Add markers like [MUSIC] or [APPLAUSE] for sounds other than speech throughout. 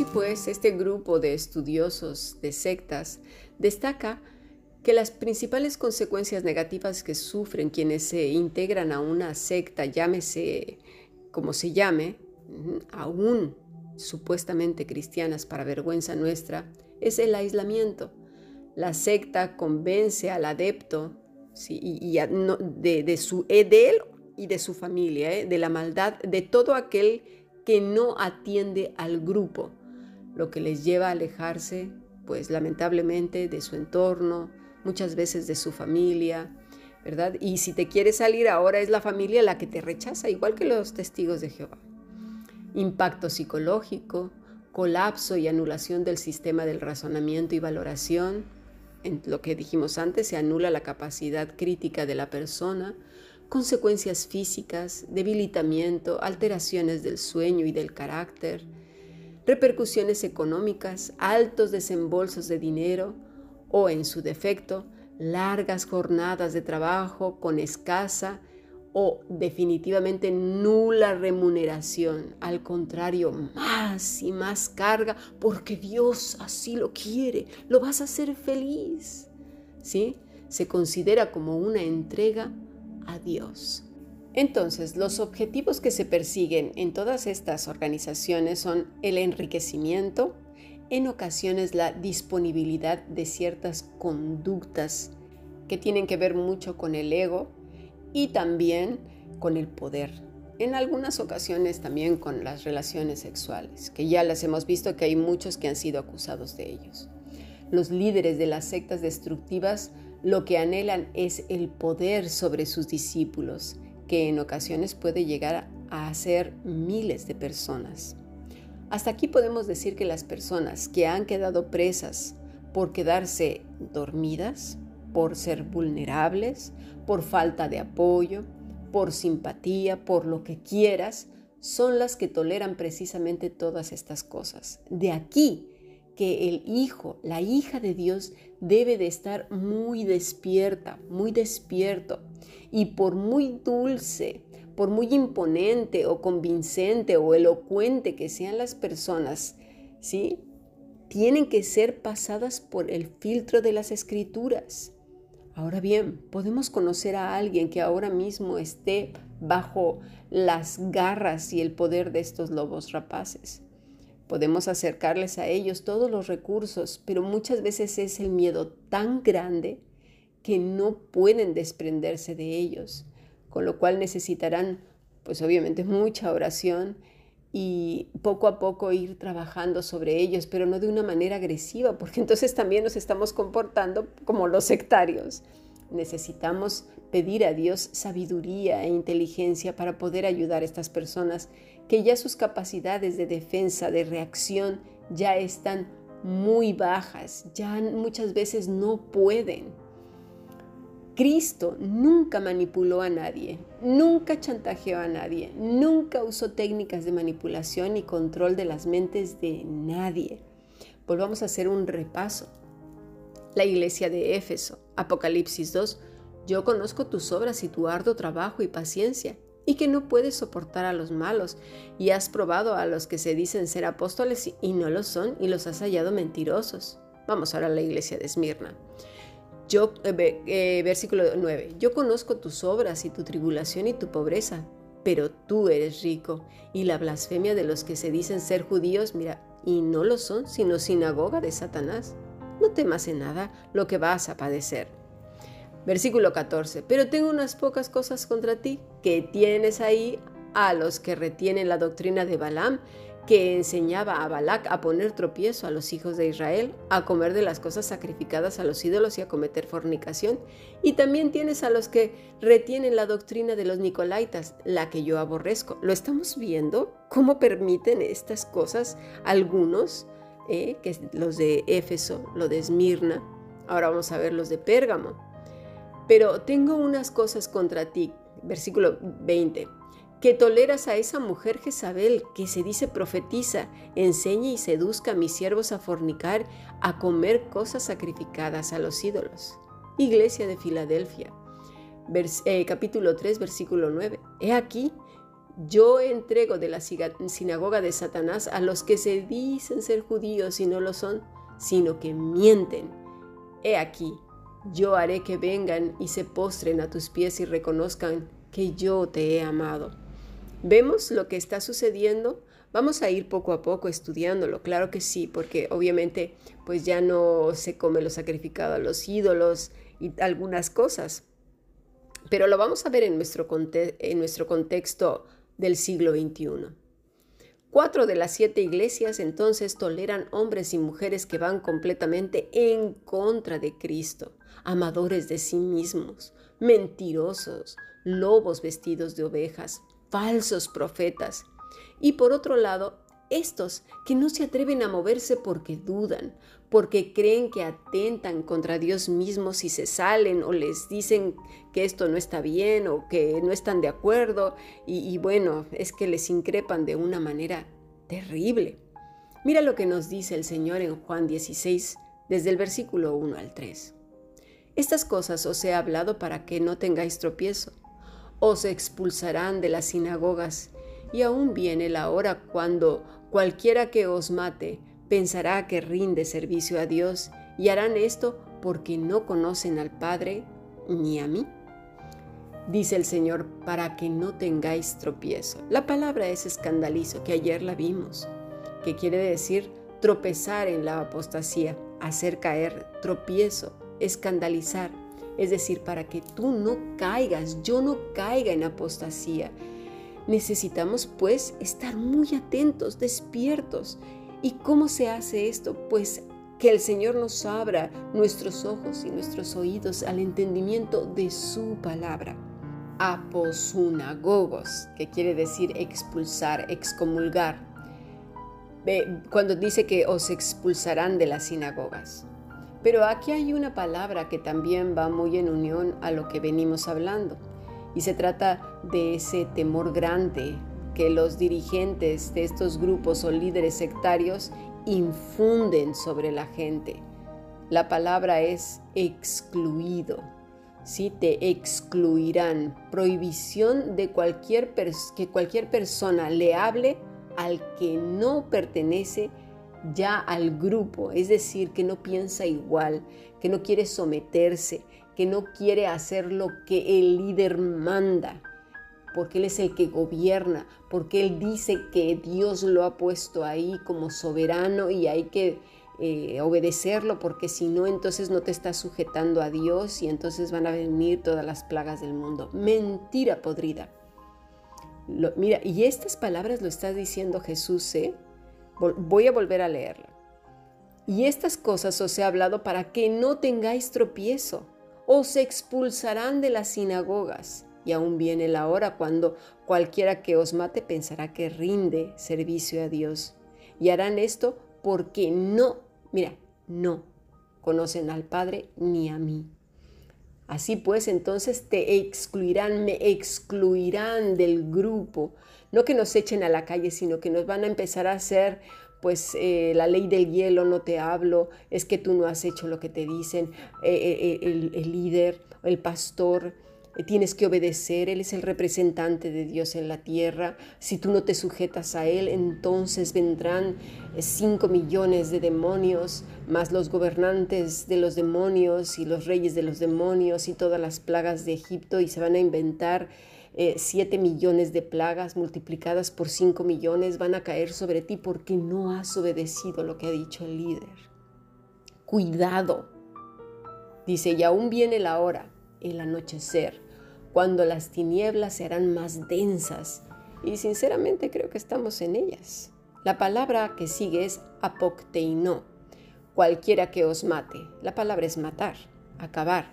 Así pues, este grupo de estudiosos de sectas destaca que las principales consecuencias negativas que sufren quienes se integran a una secta, llámese como se llame, aún supuestamente cristianas para vergüenza nuestra, es el aislamiento. La secta convence al adepto y, de, su, eh, de él y de su familia, eh, de la maldad de todo aquel que no atiende al grupo, lo que les lleva a alejarse, pues lamentablemente, de su entorno, muchas veces de su familia, ¿verdad? Y si te quieres salir ahora es la familia la que te rechaza, igual que los testigos de Jehová. Impacto psicológico, colapso y anulación del sistema del razonamiento y valoración. En lo que dijimos antes, se anula la capacidad crítica de la persona, consecuencias físicas, debilitamiento, alteraciones del sueño y del carácter, repercusiones económicas, altos desembolsos de dinero o, en su defecto, largas jornadas de trabajo con escasa o definitivamente nula remuneración. Al contrario, más y más carga porque Dios así lo quiere. Lo vas a hacer feliz. ¿Sí? Se considera como una entrega a Dios. Entonces, los objetivos que se persiguen en todas estas organizaciones son el enriquecimiento, en ocasiones la disponibilidad de ciertas conductas que tienen que ver mucho con el ego y también con el poder. En algunas ocasiones también con las relaciones sexuales, que ya las hemos visto que hay muchos que han sido acusados de ellos. Los líderes de las sectas destructivas lo que anhelan es el poder sobre sus discípulos, que en ocasiones puede llegar a ser miles de personas. Hasta aquí podemos decir que las personas que han quedado presas por quedarse dormidas, por ser vulnerables, por falta de apoyo, por simpatía, por lo que quieras, son las que toleran precisamente todas estas cosas. De aquí que el hijo, la hija de Dios debe de estar muy despierta, muy despierto. Y por muy dulce, por muy imponente o convincente o elocuente que sean las personas, ¿sí? Tienen que ser pasadas por el filtro de las escrituras. Ahora bien, podemos conocer a alguien que ahora mismo esté bajo las garras y el poder de estos lobos rapaces. Podemos acercarles a ellos todos los recursos, pero muchas veces es el miedo tan grande que no pueden desprenderse de ellos, con lo cual necesitarán, pues obviamente, mucha oración y poco a poco ir trabajando sobre ellos, pero no de una manera agresiva, porque entonces también nos estamos comportando como los sectarios. Necesitamos pedir a Dios sabiduría e inteligencia para poder ayudar a estas personas que ya sus capacidades de defensa, de reacción, ya están muy bajas, ya muchas veces no pueden. Cristo nunca manipuló a nadie, nunca chantajeó a nadie, nunca usó técnicas de manipulación y control de las mentes de nadie. Volvamos a hacer un repaso. La iglesia de Éfeso, Apocalipsis 2, yo conozco tus obras y tu arduo trabajo y paciencia y que no puedes soportar a los malos, y has probado a los que se dicen ser apóstoles y no lo son, y los has hallado mentirosos. Vamos ahora a la iglesia de Esmirna. Yo, eh, eh, versículo 9, yo conozco tus obras y tu tribulación y tu pobreza, pero tú eres rico, y la blasfemia de los que se dicen ser judíos, mira, y no lo son, sino sinagoga de Satanás. No temas en nada lo que vas a padecer. Versículo 14. Pero tengo unas pocas cosas contra ti, que tienes ahí a los que retienen la doctrina de Balaam, que enseñaba a Balac a poner tropiezo a los hijos de Israel, a comer de las cosas sacrificadas a los ídolos y a cometer fornicación. Y también tienes a los que retienen la doctrina de los Nicolaitas, la que yo aborrezco. ¿Lo estamos viendo? ¿Cómo permiten estas cosas algunos? Eh, que los de Éfeso, lo de Esmirna. Ahora vamos a ver los de Pérgamo. Pero tengo unas cosas contra ti, versículo 20, que toleras a esa mujer Jezabel que se dice profetiza, enseñe y seduzca a mis siervos a fornicar, a comer cosas sacrificadas a los ídolos. Iglesia de Filadelfia, eh, capítulo 3, versículo 9. He aquí, yo entrego de la sinagoga de Satanás a los que se dicen ser judíos y no lo son, sino que mienten. He aquí, yo haré que vengan y se postren a tus pies y reconozcan que yo te he amado. ¿Vemos lo que está sucediendo? Vamos a ir poco a poco estudiándolo, claro que sí, porque obviamente pues ya no se come lo sacrificado a los ídolos y algunas cosas. Pero lo vamos a ver en nuestro, en nuestro contexto del siglo XXI. Cuatro de las siete iglesias entonces toleran hombres y mujeres que van completamente en contra de Cristo, amadores de sí mismos, mentirosos, lobos vestidos de ovejas, falsos profetas, y por otro lado, estos que no se atreven a moverse porque dudan, porque creen que atentan contra Dios mismo si se salen o les dicen que esto no está bien o que no están de acuerdo y, bueno, es que les increpan de una manera terrible. Mira lo que nos dice el Señor en Juan 16, desde el versículo 1 al 3. Estas cosas os he hablado para que no tengáis tropiezo. Os expulsarán de las sinagogas y aún viene la hora cuando cualquiera que os mate pensará que rinde servicio a Dios y harán esto porque no conocen al Padre ni a mí. Dice el Señor, para que no tengáis tropiezo. La palabra es escandalizo, que ayer la vimos, que quiere decir tropezar en la apostasía, hacer caer, tropiezo, escandalizar. Es decir, para que tú no caigas, yo no caiga en apostasía. Necesitamos pues estar muy atentos, despiertos. ¿Y cómo se hace esto? Pues que el Señor nos abra nuestros ojos y nuestros oídos al entendimiento de su palabra. Aposunagogos, que quiere decir expulsar, excomulgar. Cuando dice que os expulsarán de las sinagogas. Pero aquí hay una palabra que también va muy en unión a lo que venimos hablando. Y se trata de ese temor grande que los dirigentes de estos grupos o líderes sectarios infunden sobre la gente. La palabra es excluido. Si te excluirán. Prohibición de cualquier que cualquier persona le hable al que no pertenece ya al grupo, es decir, que no piensa igual, que no quiere someterse, que no quiere hacer lo que el líder manda, porque Él es el que gobierna, porque Él dice que Dios lo ha puesto ahí como soberano y hay que eh, obedecerlo, porque si no, entonces no te estás sujetando a Dios y entonces van a venir todas las plagas del mundo. Mentira podrida. mira, y estas palabras lo está diciendo Jesús, ¿eh? Voy a volver a leerla. Y estas cosas os he hablado para que no tengáis tropiezo. Os expulsarán de las sinagogas. Y aún viene la hora cuando cualquiera que os mate pensará que rinde servicio a Dios. Y harán esto porque no, mira, no conocen al Padre ni a mí. Así pues, entonces te excluirán, me excluirán del grupo. No que nos echen a la calle, sino que nos van a empezar a hacer, pues, eh, la ley del hielo, no te hablo, es que tú no has hecho lo que te dicen, eh, eh, el, el líder, el pastor, tienes que obedecer, Él es el representante de Dios en la tierra. Si tú no te sujetas a Él, entonces vendrán cinco millones de demonios, más los gobernantes de los demonios y los reyes de los demonios y todas las plagas de Egipto y se van a inventar eh, siete millones de plagas multiplicadas por cinco millones van a caer sobre ti porque no has obedecido lo que ha dicho el líder. Cuidado. Dice, y aún viene la hora, el anochecer, cuando las tinieblas serán más densas. Y sinceramente creo que estamos en ellas. La palabra que sigue es apocteino, cualquiera que os mate. La palabra es matar, acabar,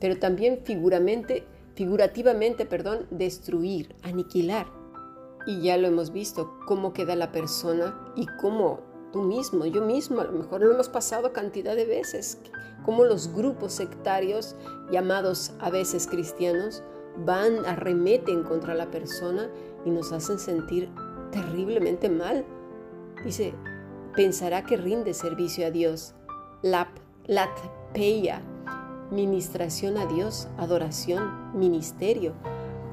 pero también figuramente, figurativamente, perdón, destruir, aniquilar. Y ya lo hemos visto, cómo queda la persona y cómo tú mismo, yo mismo, a lo mejor lo hemos pasado cantidad de veces, cómo los grupos sectarios, llamados a veces cristianos, van, arremeten contra la persona y nos hacen sentir terriblemente mal Dice, pensará que rinde servicio a Dios. Lap, latpeia, ministración a Dios, adoración, ministerio.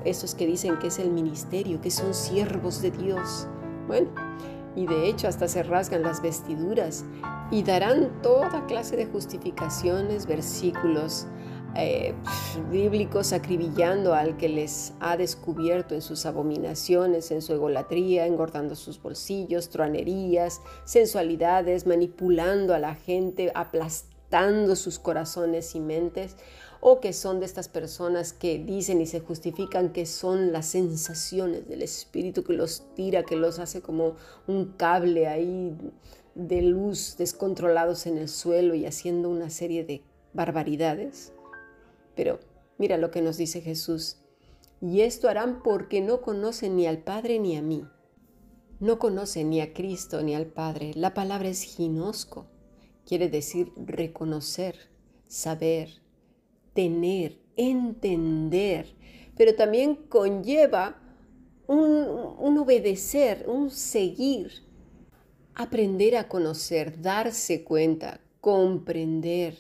esos que dicen que es el ministerio, que son siervos de Dios. Bueno, y de hecho hasta se rasgan las vestiduras y darán toda clase de justificaciones, versículos eh, bíblicos acribillando al que les ha descubierto en sus abominaciones, en su egolatría, engordando sus bolsillos, truanerías, sensualidades, manipulando a la gente, aplastando sus corazones y mentes, o que son de estas personas que dicen y se justifican que son las sensaciones del Espíritu que los tira, que los hace como un cable ahí de luz descontrolados en el suelo y haciendo una serie de barbaridades. Pero mira lo que nos dice Jesús. Y esto harán porque no conocen ni al Padre ni a mí. No conocen ni a Cristo ni al Padre. La palabra es ginosco. Quiere decir reconocer, saber, tener, entender, pero también conlleva un, obedecer, un seguir, aprender a conocer, darse cuenta, comprender.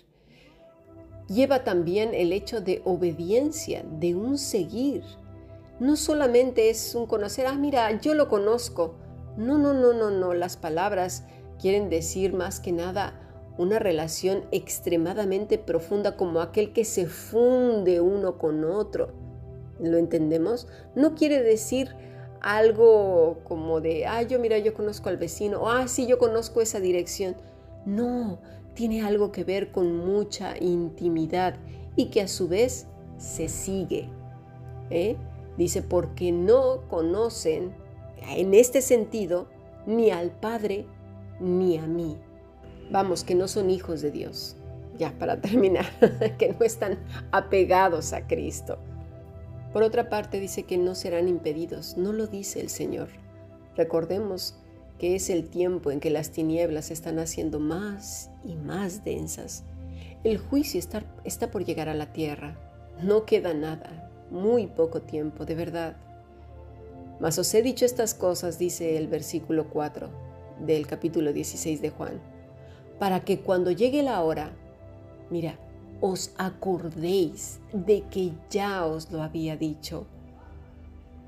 Lleva también el hecho de obediencia, de un seguir. No solamente es un conocer, ah, mira, yo lo conozco. No, no, no, no, no. Las palabras quieren decir más que nada una relación extremadamente profunda como aquel que se funde uno con otro. ¿Lo entendemos? No quiere decir algo como de, ah, yo mira, yo conozco al vecino, o ah, sí, yo conozco esa dirección. No, tiene algo que ver con mucha intimidad y que a su vez se sigue. ¿eh? Dice, porque no conocen en este sentido ni al Padre ni a mí vamos, que no son hijos de Dios. Ya, para [LAUGHS] terminar, que no están apegados a Cristo. Por otra parte, dice que no serán impedidos. No lo dice el Señor. Recordemos que es el tiempo en que las tinieblas están haciendo más y más densas. El juicio está, está por llegar a la tierra. No queda nada, muy poco tiempo, de verdad. Mas os he dicho estas cosas, dice el versículo 4 del capítulo 16 de Juan para que cuando llegue la hora, mira, os acordéis de que ya os lo había dicho.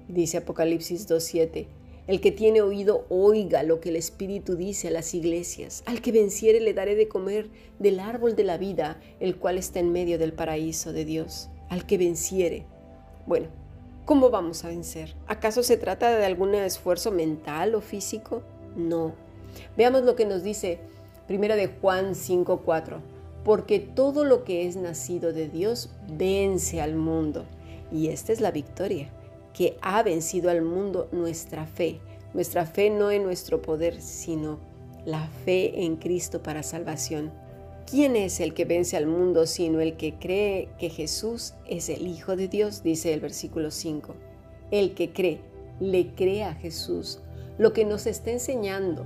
Dice Apocalipsis 2.7, el que tiene oído oiga lo que el Espíritu dice a las iglesias. Al que venciere le daré de comer del árbol de la vida, el cual está en medio del paraíso de Dios. Al que venciere. Bueno, ¿cómo vamos a vencer? ¿Acaso se trata de algún esfuerzo mental o físico? No. Veamos lo que nos dice Primera de Juan 5:4. Porque todo lo que es nacido de Dios vence al mundo. Y esta es la victoria, que ha vencido al mundo nuestra fe. Nuestra fe no en nuestro poder, sino la fe en Cristo para salvación. ¿Quién es el que vence al mundo sino el que cree que Jesús es el Hijo de Dios? Dice el versículo 5. El que cree, le cree a Jesús. Lo que nos está enseñando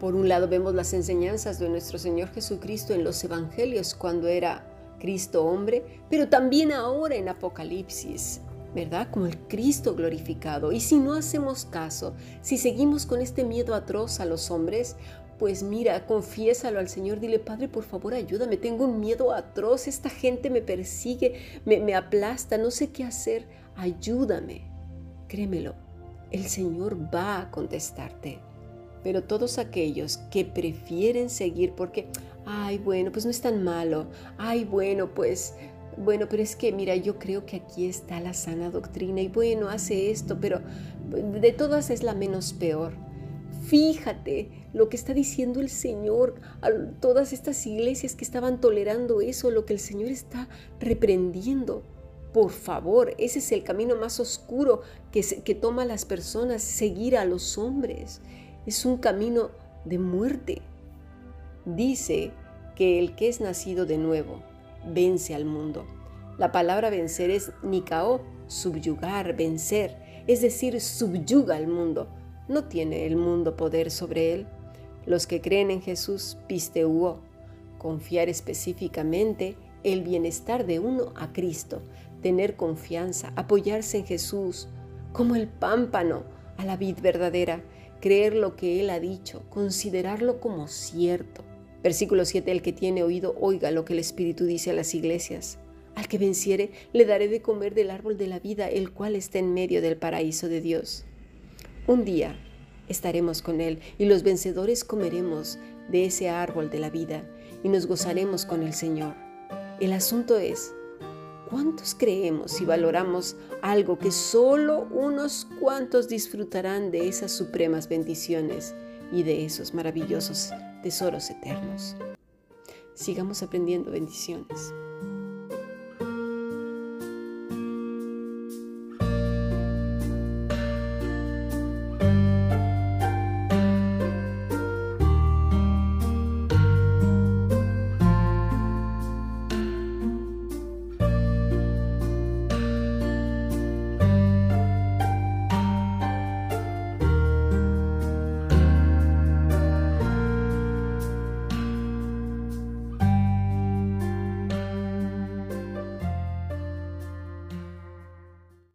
por un lado vemos las enseñanzas de nuestro Señor Jesucristo en los Evangelios cuando era Cristo hombre, pero también ahora en Apocalipsis, ¿verdad? Como el Cristo glorificado. Y si no hacemos caso, si seguimos con este miedo atroz a los hombres, pues mira, confiésalo al Señor, dile, Padre, por favor, ayúdame, tengo un miedo atroz, esta gente me persigue, me, me aplasta, no sé qué hacer, ayúdame. Créemelo, el Señor va a contestarte. Pero todos aquellos que prefieren seguir porque, ay, bueno, pues no es tan malo, ay, bueno, pues, bueno, pero es que, mira, yo creo que aquí está la sana doctrina y bueno, hace esto, pero de todas es la menos peor. Fíjate lo que está diciendo el Señor a todas estas iglesias que estaban tolerando eso, lo que el Señor está reprendiendo. Por favor, ese es el camino más oscuro que, que toma las personas, seguir a los hombres es un camino de muerte. Dice que el que es nacido de nuevo vence al mundo. La palabra vencer es nikao, subyugar, vencer, es decir, subyuga al mundo. No tiene el mundo poder sobre él. Los que creen en Jesús, pisteuo, confiar específicamente el bienestar de uno a Cristo, tener confianza, apoyarse en Jesús, como el pámpano a la vid verdadera, creer lo que Él ha dicho, considerarlo como cierto. Versículo 7, el que tiene oído, oiga lo que el Espíritu dice a las iglesias. Al que venciere, le daré de comer del árbol de la vida, el cual está en medio del paraíso de Dios. Un día estaremos con Él y los vencedores comeremos de ese árbol de la vida y nos gozaremos con el Señor. El asunto es, ¿cuántos creemos y valoramos algo que solo unos cuantos disfrutarán de esas supremas bendiciones y de esos maravillosos tesoros eternos? Sigamos aprendiendo bendiciones.